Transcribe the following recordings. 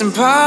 impossible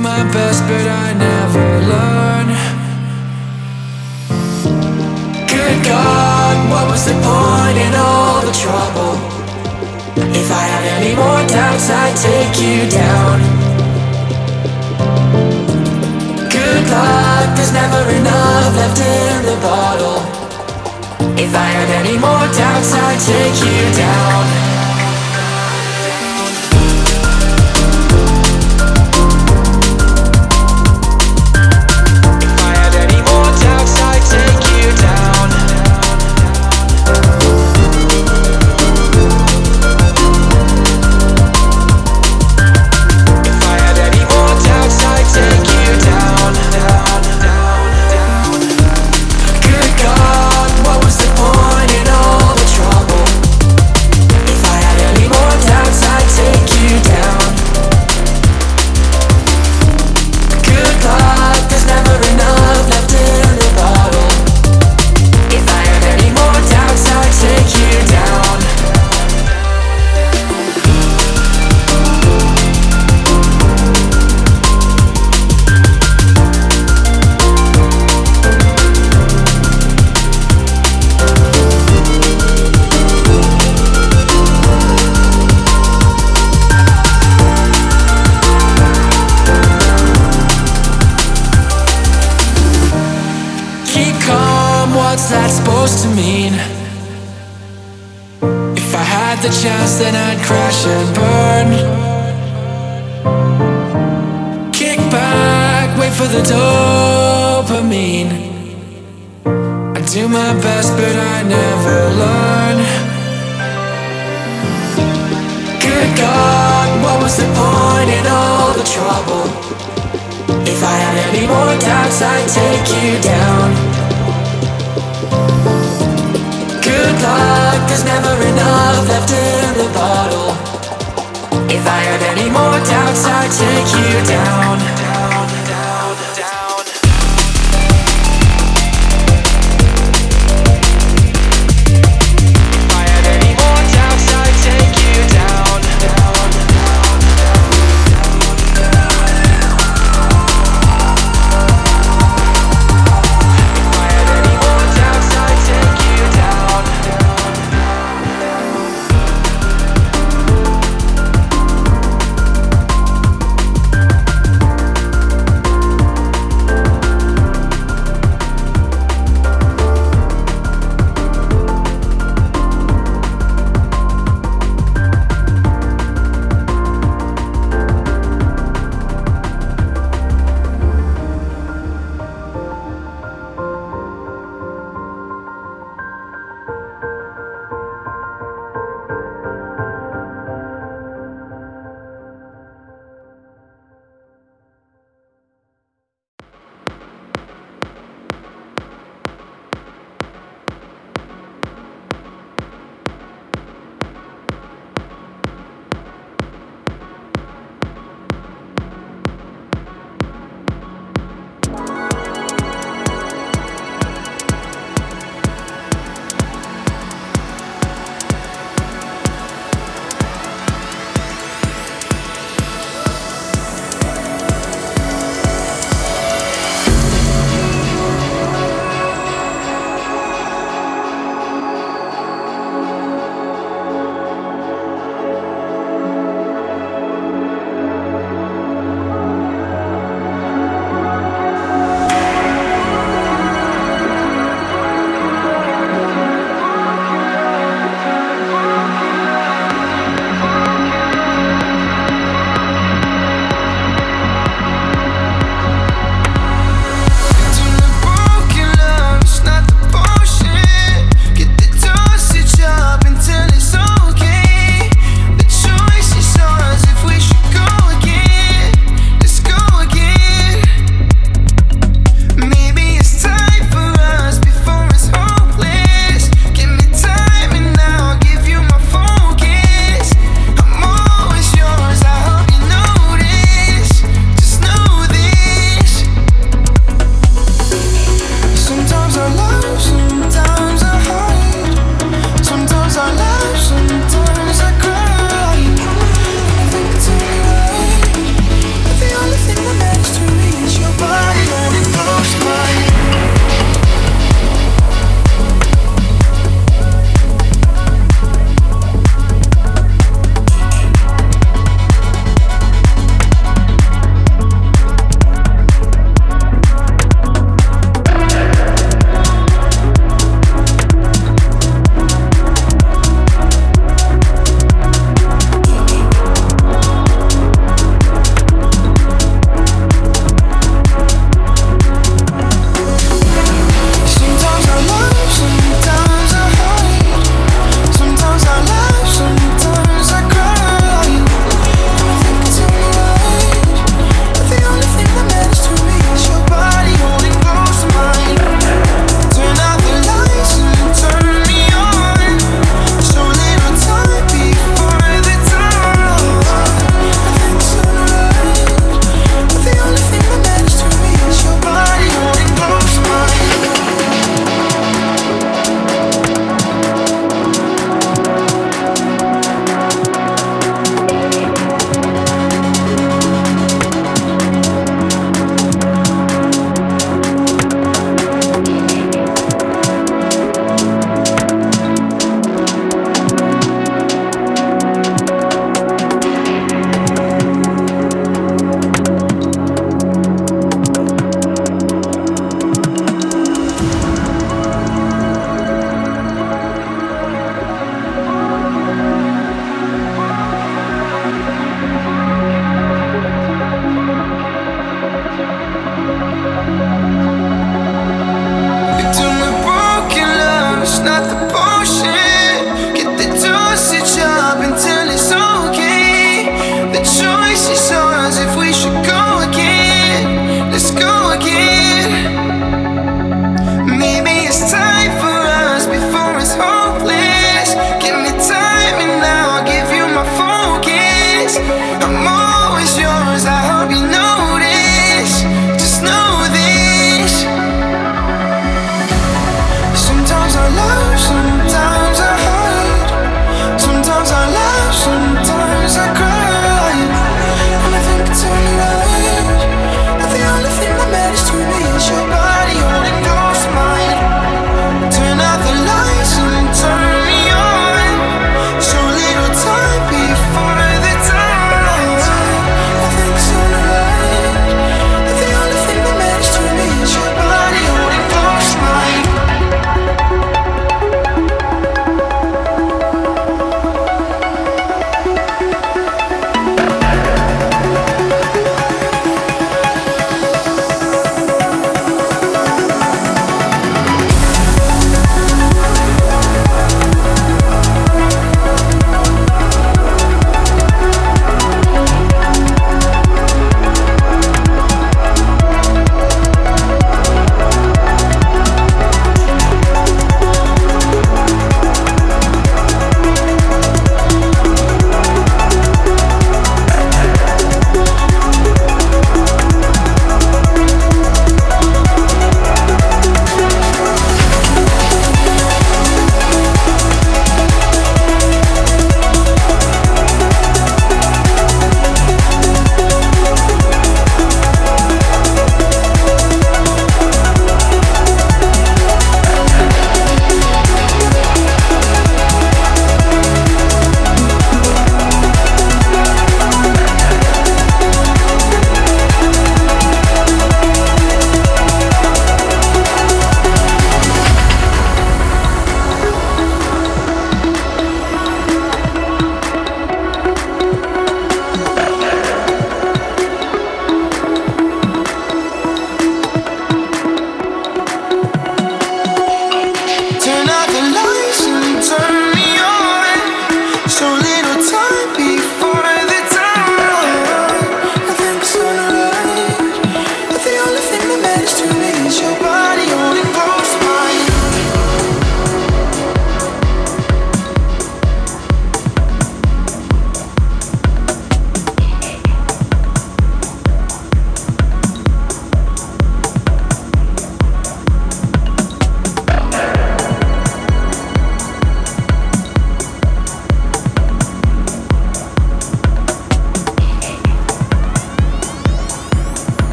my best, but I never learn. Good God, what was the point in all the trouble? If I had any more doubts, I'd take you down. Good luck, there's never enough left in the bottle. If I had any more doubts, I'd take you down.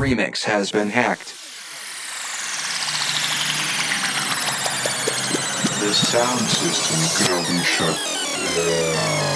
Remix has been hacked. The sound system gonna be shut down.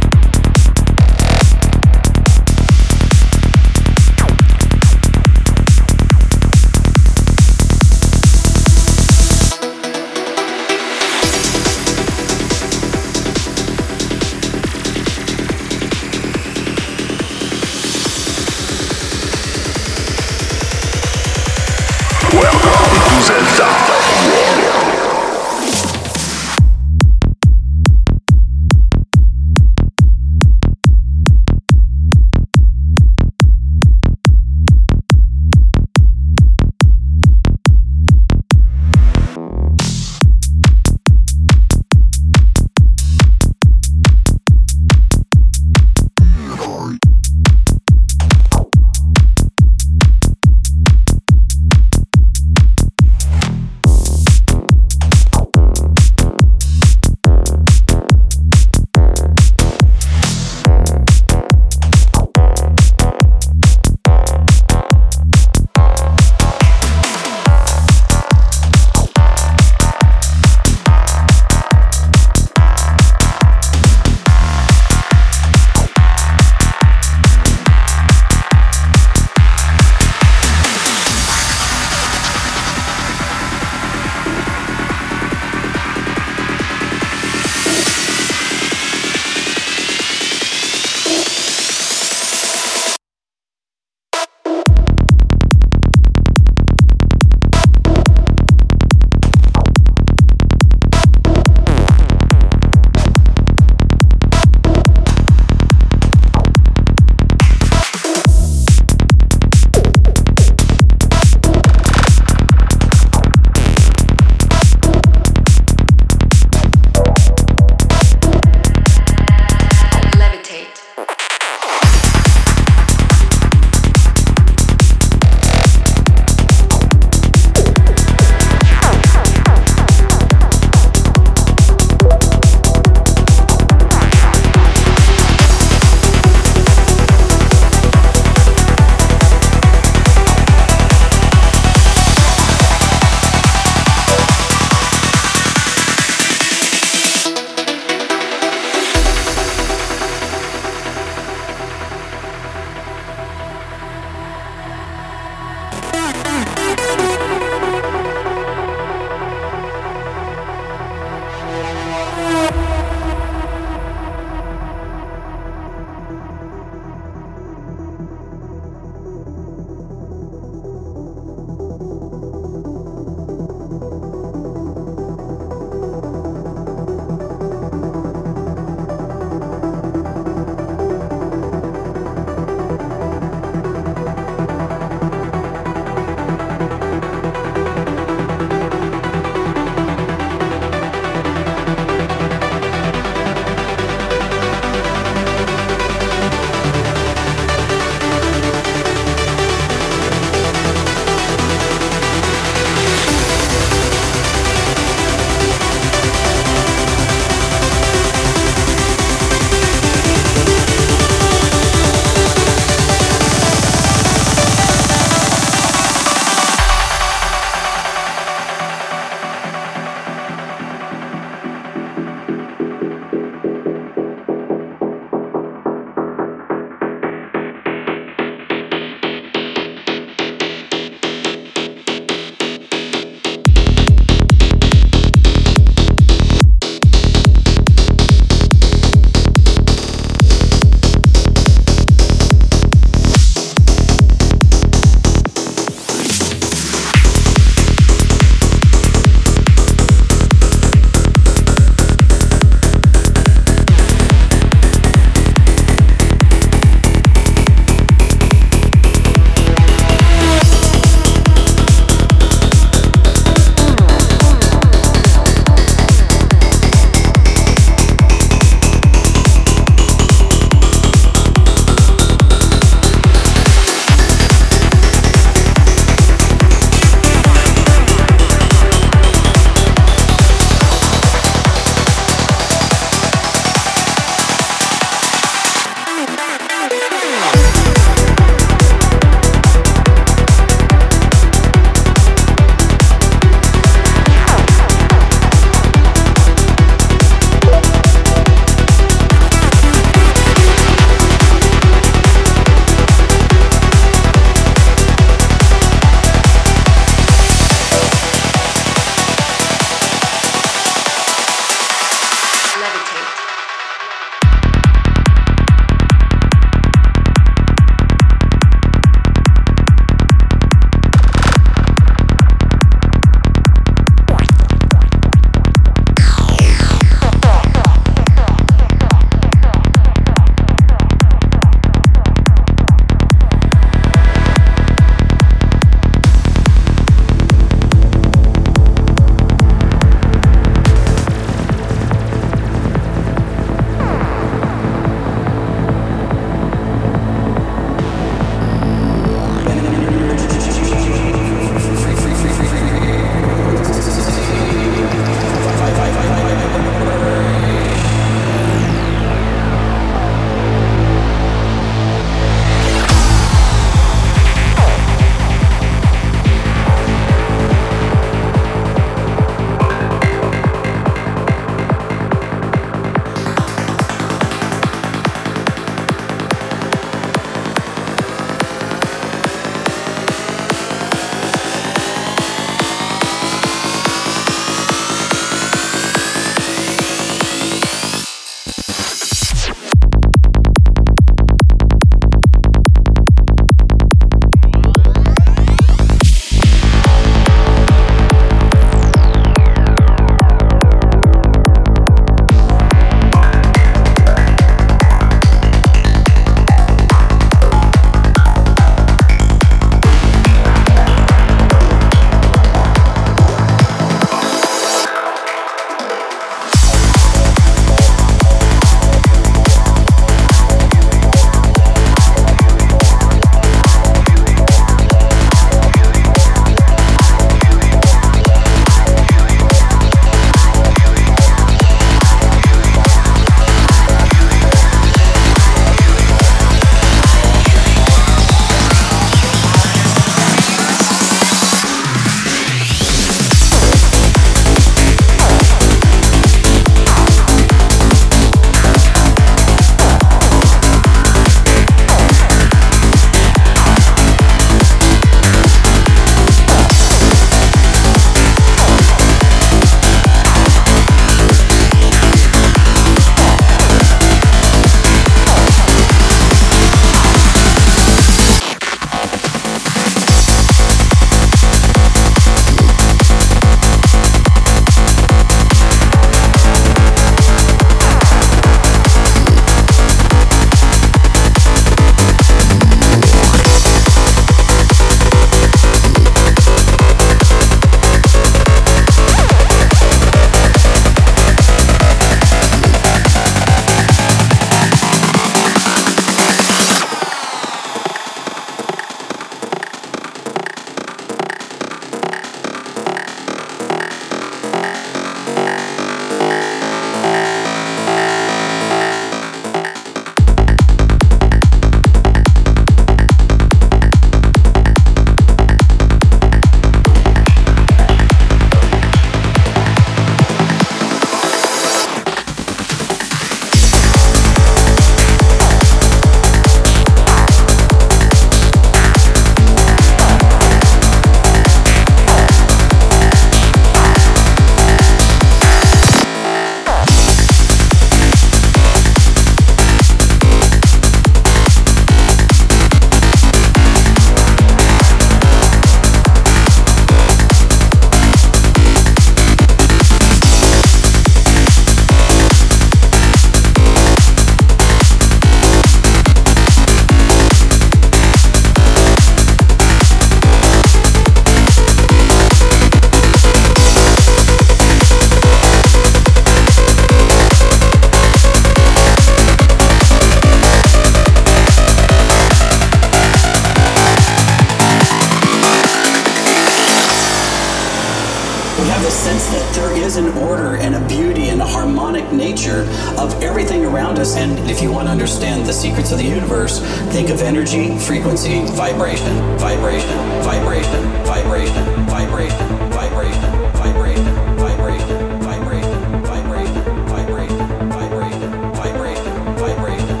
universe. Think of energy, frequency, vibration, vibration, vibration, vibration, vibration, vibration, vibration, vibration, vibration, vibration, vibration, vibration, vibration, vibration.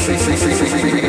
Free, free, free, free, free, free, free.